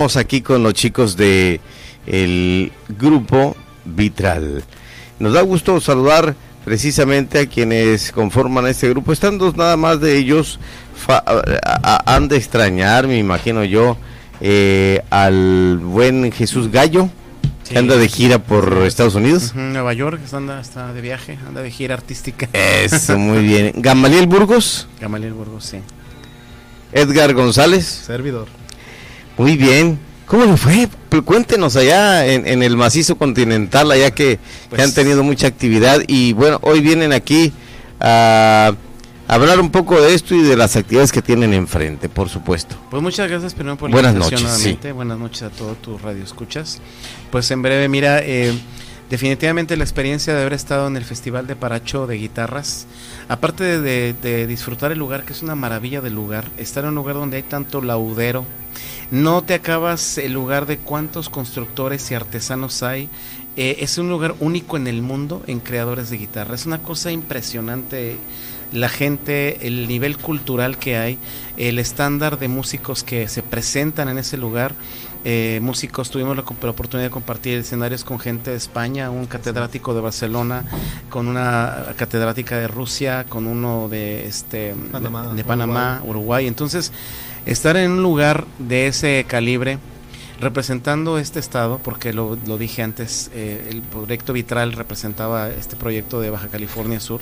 Estamos aquí con los chicos de el grupo Vitral. Nos da gusto saludar precisamente a quienes conforman este grupo. Están dos nada más de ellos. han de extrañar, me imagino yo, eh, al buen Jesús Gallo, que anda de gira por Estados Unidos. Nueva York, anda, está de viaje, anda de gira artística. Eso, muy bien. Gamaliel Burgos. Gamaliel Burgos, sí. Edgar González. Servidor. Muy bien. ¿Cómo le fue? Cuéntenos allá en, el macizo continental, allá que, han pues tenido mucha actividad y bueno, hoy vienen aquí a hablar un poco de esto y de las actividades que tienen enfrente, por supuesto. Pues muchas gracias primero por la Buenas noches, nuevamente. Buenas noches a todos tus radioescuchas. Pues en breve, mira, eh, definitivamente la experiencia de haber estado en el Festival de Paracho de Guitarras, aparte de, disfrutar el lugar, que es una maravilla del lugar, estar en un lugar donde hay tanto laudero, no te acabas el lugar de cuántos constructores y artesanos hay. Eh, es un lugar único en el mundo en creadores de guitarra. Es una cosa impresionante la gente, el nivel cultural que hay, el estándar de músicos que se presentan en ese lugar. Eh, músicos, tuvimos la, oportunidad de compartir escenarios con gente de España, un catedrático de Barcelona, con una catedrática de Rusia, con uno de este de, Panamá, Uruguay. Entonces, estar en un lugar de ese calibre, representando este estado, porque lo, dije antes, eh, el proyecto Vitral representaba este proyecto de Baja California Sur,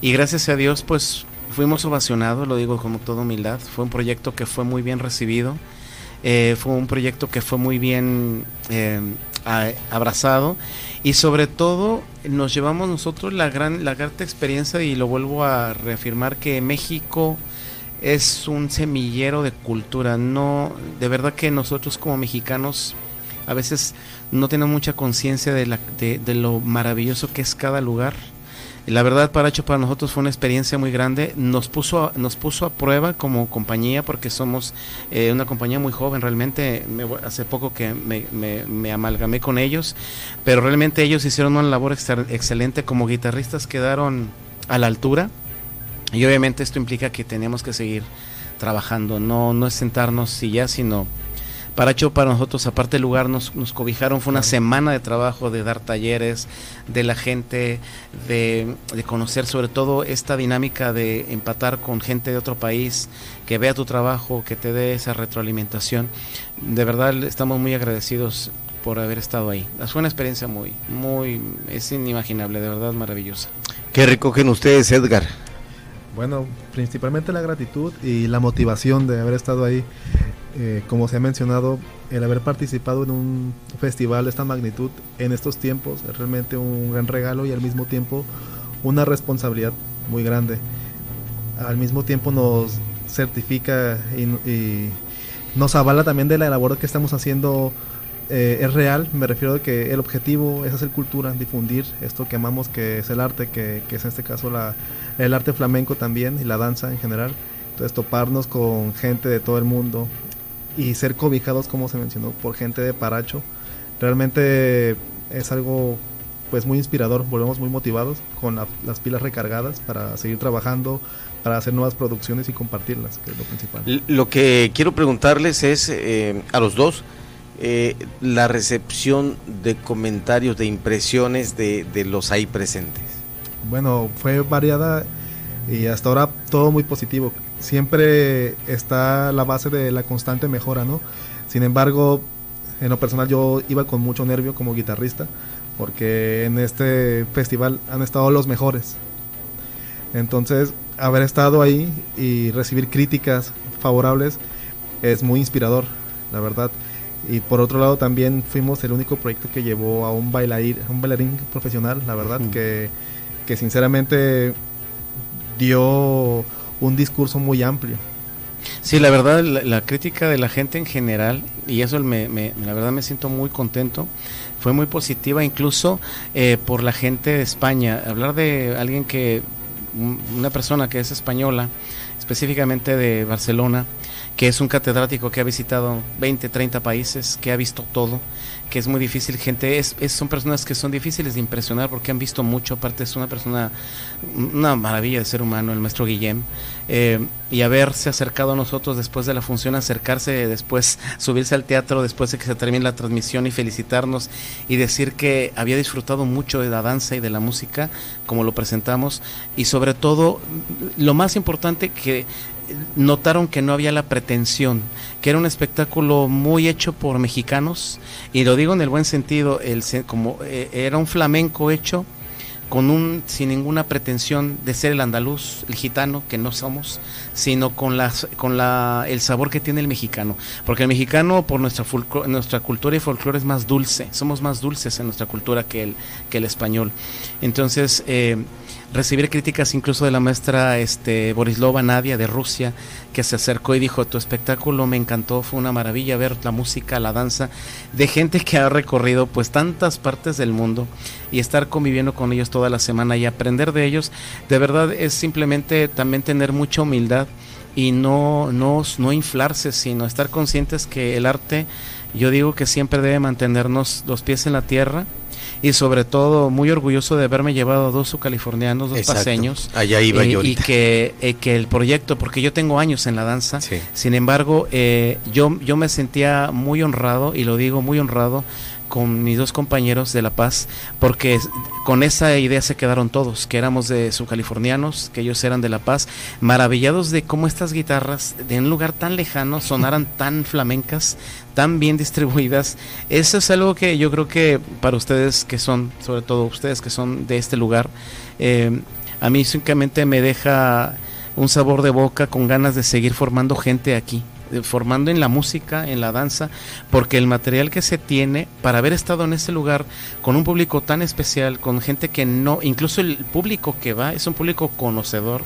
y gracias a Dios, pues fuimos ovacionados, lo digo como toda humildad, fue un proyecto que fue muy bien recibido, eh, fue un proyecto que fue muy bien eh, abrazado. Y sobre todo nos llevamos nosotros la gran la gran experiencia y lo vuelvo a reafirmar que México es un semillero de cultura. No, de verdad que nosotros como mexicanos a veces no tenemos mucha conciencia de, de, lo maravilloso que es cada lugar. La verdad, Paracho, para nosotros fue una experiencia muy grande. Nos puso a, nos puso a prueba como compañía porque somos eh, una compañía muy joven. Realmente, hace poco que me, me, amalgamé con ellos, pero realmente ellos hicieron una labor excelente. Como guitarristas quedaron a la altura y obviamente esto implica que tenemos que seguir trabajando, no, no es sentarnos y ya, sino para hecho para nosotros, aparte del lugar, nos, nos cobijaron, fue una semana de trabajo, de dar talleres, de la gente, de, de, conocer sobre todo esta dinámica de empatar con gente de otro país, que vea tu trabajo, que te dé esa retroalimentación. De verdad estamos muy agradecidos por haber estado ahí. Fue una experiencia muy, muy, es inimaginable, de verdad maravillosa. ¿Qué recogen ustedes, Edgar? Bueno, principalmente la gratitud y la motivación de haber estado ahí. Eh, como se ha mencionado, el haber participado en un festival de esta magnitud en estos tiempos es realmente un gran regalo y al mismo tiempo una responsabilidad muy grande. Al mismo tiempo nos certifica y, nos avala también de la labor que estamos haciendo eh, es real, me refiero a que el objetivo es hacer cultura, difundir esto que amamos, que es el arte, que, que es en este caso la, el arte flamenco también y la danza en general. Entonces toparnos con gente de todo el mundo y ser cobijados, como se mencionó, por gente de Paracho, realmente es algo pues muy inspirador, volvemos muy motivados con las pilas recargadas para seguir trabajando, para hacer nuevas producciones y compartirlas, que es lo principal. Lo que quiero preguntarles es eh, a los dos, eh, la recepción de comentarios, de impresiones de, de los ahí presentes bueno, fue variada y hasta ahora todo muy positivo. Siempre está la base de la constante mejora, ¿no? Sin embargo, en lo personal yo iba con mucho nervio como guitarrista, porque en este festival han estado los mejores. Entonces, haber estado ahí y recibir críticas favorables es muy inspirador, la verdad. Y por otro lado también fuimos el único proyecto que llevó a un bailarín, un bailarín profesional, la verdad, que que sinceramente dio un discurso muy amplio. Sí, la verdad, la, crítica de la gente en general, y eso me, la verdad me siento muy contento, fue muy positiva, incluso eh, por la gente de España. Hablar de alguien que, una persona que es española, específicamente de Barcelona, que es un catedrático que ha visitado 20, 30 países, que ha visto todo, que es muy difícil, gente, es, son personas que son difíciles de impresionar porque han visto mucho, aparte es una persona, una maravilla de ser humano, el maestro Guillem, eh, y haberse acercado a nosotros después de la función, acercarse después, subirse al teatro después de que se termine la transmisión y felicitarnos y decir que había disfrutado mucho de la danza y de la música, como lo presentamos, y sobre todo, lo más importante que notaron que no había la pretensión, que era un espectáculo muy hecho por mexicanos, y lo digo en el buen sentido, como eh, era un flamenco hecho con un sin ninguna pretensión de ser el andaluz, el gitano que no somos, sino con la con la el sabor que tiene el mexicano, porque el mexicano por nuestra nuestra cultura y folclore es más dulce, somos más dulces en nuestra cultura que el que el español. Entonces, eh, recibir críticas incluso de la maestra este, Borislova Nadia de Rusia, que se acercó y dijo, tu espectáculo me encantó, fue una maravilla ver la música, la danza, de gente que ha recorrido pues tantas partes del mundo y estar conviviendo con ellos toda la semana y aprender de ellos, de verdad es simplemente también tener mucha humildad y no, no, no inflarse, sino estar conscientes que el arte, yo digo que siempre debe mantenernos los pies en la tierra, y sobre todo muy orgulloso de haberme llevado a dos subcalifornianos, dos paseños. Allá iba eh, yo. Y que, eh, que el proyecto, porque yo tengo años en la danza, sin embargo, eh, yo, yo me sentía muy honrado, y lo digo muy honrado, con mis dos compañeros de La Paz, porque con esa idea se quedaron todos, que éramos de subcalifornianos, que ellos eran de La Paz, maravillados de cómo estas guitarras de un lugar tan lejano sonaran tan flamencas, tan bien distribuidas. Eso es algo que yo creo que para ustedes que son, sobre todo ustedes que son de este lugar, eh, a mí simplemente me deja un sabor de boca con ganas de seguir formando gente aquí formando en la música, en la danza, porque el material que se tiene para haber estado en ese lugar con un público tan especial, con gente que no, incluso el público que va es un público conocedor,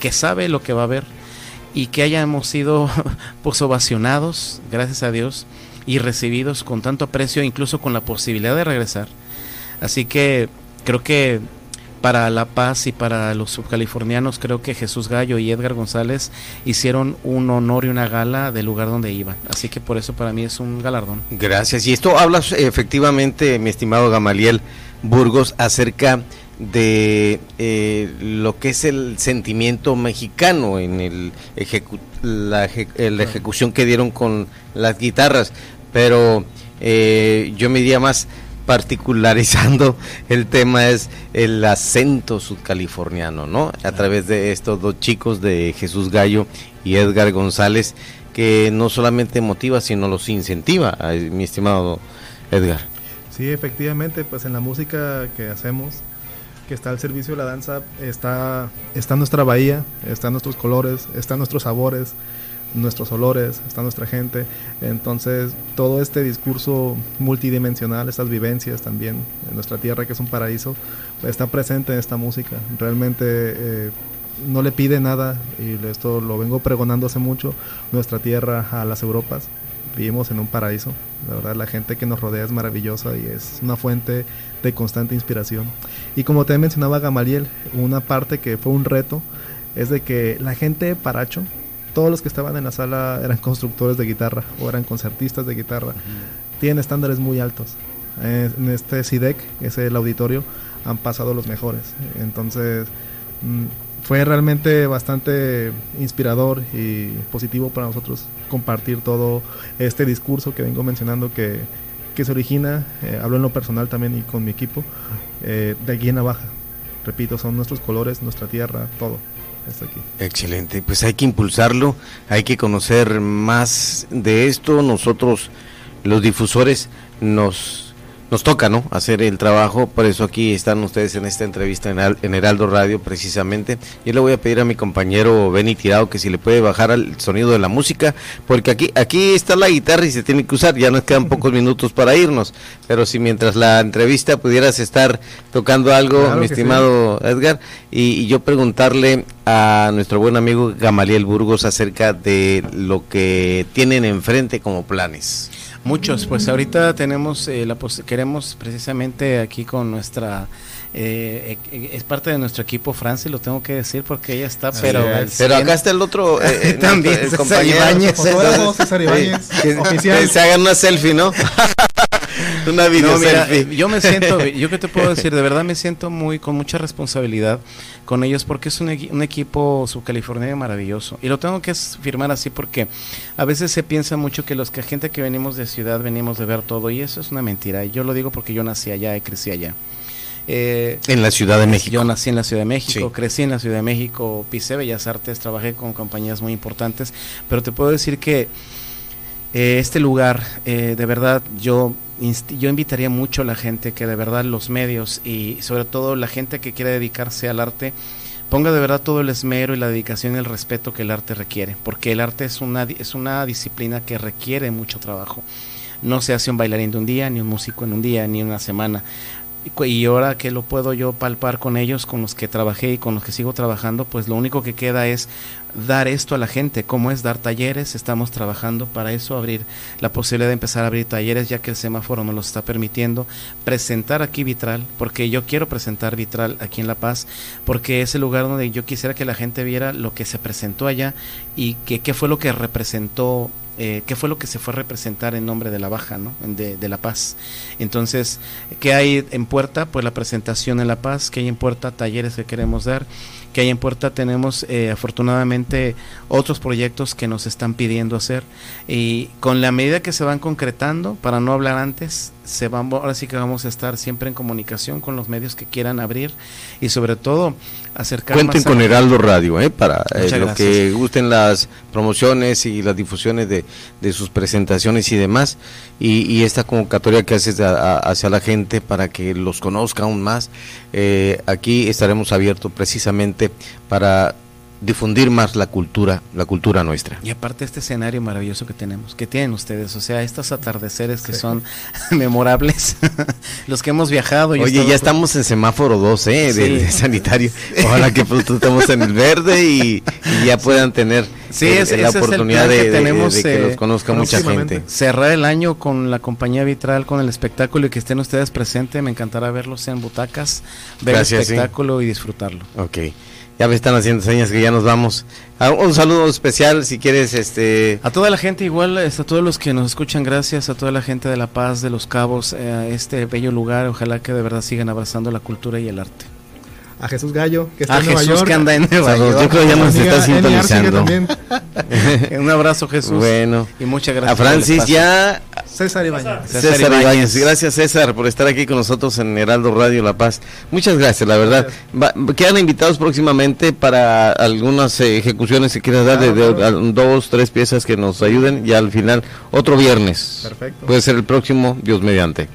que sabe lo que va a ver y que hayamos sido pues ovacionados, gracias a Dios, y recibidos con tanto aprecio, incluso con la posibilidad de regresar. Así que creo que para La Paz y para los subcalifornianos, creo que Jesús Gallo y Edgar González hicieron un honor y una gala del lugar donde iban. Así que por eso para mí es un galardón. Gracias. Y esto hablas efectivamente, mi estimado Gamaliel Burgos, acerca de eh, lo que es el sentimiento mexicano en el la, ejecución que dieron con las guitarras, pero eh, yo me diría más particularizando el tema es el acento subcaliforniano, ¿no? A través de estos dos chicos de Jesús Gallo y Edgar González, que no solamente motiva, sino los incentiva, mi estimado Edgar. Sí, efectivamente, pues en la música que hacemos, que está al servicio de la danza, está, está nuestra bahía, están nuestros colores, están nuestros sabores, nuestros olores, está nuestra gente. Entonces, todo este discurso multidimensional, estas vivencias también en nuestra tierra, que es un paraíso, está presente en esta música. Realmente eh, no le pide nada, y esto lo vengo pregonando hace mucho, nuestra tierra a las Europas. Vivimos en un paraíso, la verdad la gente que nos rodea es maravillosa y es una fuente de constante inspiración. Y como te mencionaba Gamaliel, una parte que fue un reto es de que la gente Paracho, todos los que estaban en la sala eran constructores de guitarra o eran concertistas de guitarra. Tienen estándares muy altos. En este CIDEC, es el auditorio, han pasado los mejores. Entonces, mm, fue realmente bastante inspirador y positivo para nosotros compartir todo este discurso que vengo mencionando que, se origina, eh, hablo en lo personal también y con mi equipo, eh, de aquí en Baja. Repito, son nuestros colores, nuestra tierra, todo. Excelente, pues hay que impulsarlo, hay que conocer más de esto. Nosotros, los difusores, nos nos toca, ¿no? Hacer el trabajo, por eso aquí están ustedes en esta entrevista en, Heraldo Radio precisamente. Yo le voy a pedir a mi compañero Benny Tirado que si le puede bajar al sonido de la música, porque aquí aquí está la guitarra y se tiene que usar, ya nos quedan pocos minutos para irnos, pero si mientras la entrevista pudieras estar tocando algo, mi estimado Edgar, y, yo preguntarle a nuestro buen amigo Gamaliel Burgos acerca de lo que tienen enfrente como planes. Muchos, pues ahorita tenemos eh, la queremos precisamente aquí con nuestra eh, eh, es parte de nuestro equipo Franci, lo tengo que decir porque ella está, pero pero acá está el otro también el compañero. César Ibáñez, que, se hagan una selfie, ¿no? una video selfie. Yo me siento, yo que te puedo decir, de verdad me siento muy con mucha responsabilidad con ellos porque es un, un equipo subcaliforniano maravilloso. Y lo tengo que firmar así porque a veces se piensa mucho que los que gente que venimos de ciudad venimos de ver todo y eso es una mentira. Y yo lo digo porque yo nací allá y crecí allá. Eh, en la Ciudad de México. Yo nací en la Ciudad de México, crecí en la Ciudad de México, pisé Bellas Artes, trabajé con compañías muy importantes, pero te puedo decir que eh, este lugar, eh, de verdad, yo, yo invitaría mucho a la gente que de verdad los medios y sobre todo la gente que quiere dedicarse al arte, ponga de verdad todo el esmero y la dedicación y el respeto que el arte requiere, porque el arte es una, es una disciplina que requiere mucho trabajo. No se hace un bailarín de un día, ni un músico en un día, ni una semana y ahora que lo puedo yo palpar con ellos, con los que trabajé y con los que sigo trabajando, pues lo único que queda es dar esto a la gente, cómo es dar talleres, estamos trabajando para eso, abrir la posibilidad de empezar a abrir talleres ya que el semáforo nos lo está permitiendo, presentar aquí Vitral, porque yo quiero presentar Vitral aquí en La Paz, porque es el lugar donde yo quisiera que la gente viera lo que se presentó allá y que qué fue lo que representó eh, qué fue lo que se fue a representar en nombre de la Baja, ¿no? de, de, La Paz. Entonces, ¿qué hay en puerta? Pues la presentación en La Paz, ¿qué hay en puerta? Talleres que queremos dar, que hay en puerta tenemos eh, afortunadamente otros proyectos que nos están pidiendo hacer y con la medida que se van concretando, para no hablar antes, se van, ahora sí que vamos a estar siempre en comunicación con los medios que quieran abrir y sobre todo acercar Cuenten con Heraldo Radio, ¿eh? para eh, lo que gusten las promociones y las difusiones de, de sus presentaciones y demás y, esta convocatoria que haces hacia la gente para que los conozca aún más. Eh, aquí estaremos abiertos precisamente para difundir más la cultura, la cultura nuestra. Y aparte este escenario maravilloso que tenemos, que tienen ustedes, o sea, estos atardeceres que son memorables, los que hemos viajado. Oye, ya estamos en semáforo 2, ¿eh? De, sanitario. Ojalá que pronto estemos en el verde y, ya puedan tener sí, la oportunidad de, tenemos, que los conozca mucha gente. Cerrar el año con la compañía Vitral, con el espectáculo y que estén ustedes presentes, me encantará verlos en butacas, ver el espectáculo y disfrutarlo. Ok. Ya me están haciendo señas que ya nos vamos. Ah, un saludo especial si quieres este a toda la gente igual, a todos los que nos escuchan, gracias a toda la gente de La Paz, de Los Cabos, eh, a este bello lugar, ojalá que de verdad sigan abrazando la cultura y el arte. A Jesús Gallo, que está en Nueva Jesús que anda en Nueva York. Yo creo que ya nos está sintonizando. un abrazo Jesús. Bueno. Y muchas gracias. A Francis ya César Ibáñez. César, Ibáñez. Gracias César por estar aquí con nosotros en Heraldo Radio La Paz. Muchas gracias, la verdad. quedan invitados próximamente para algunas ejecuciones que quieras dar de, dos, tres piezas que nos ayuden y al final otro viernes. Perfecto. Puede ser el próximo, Dios mediante.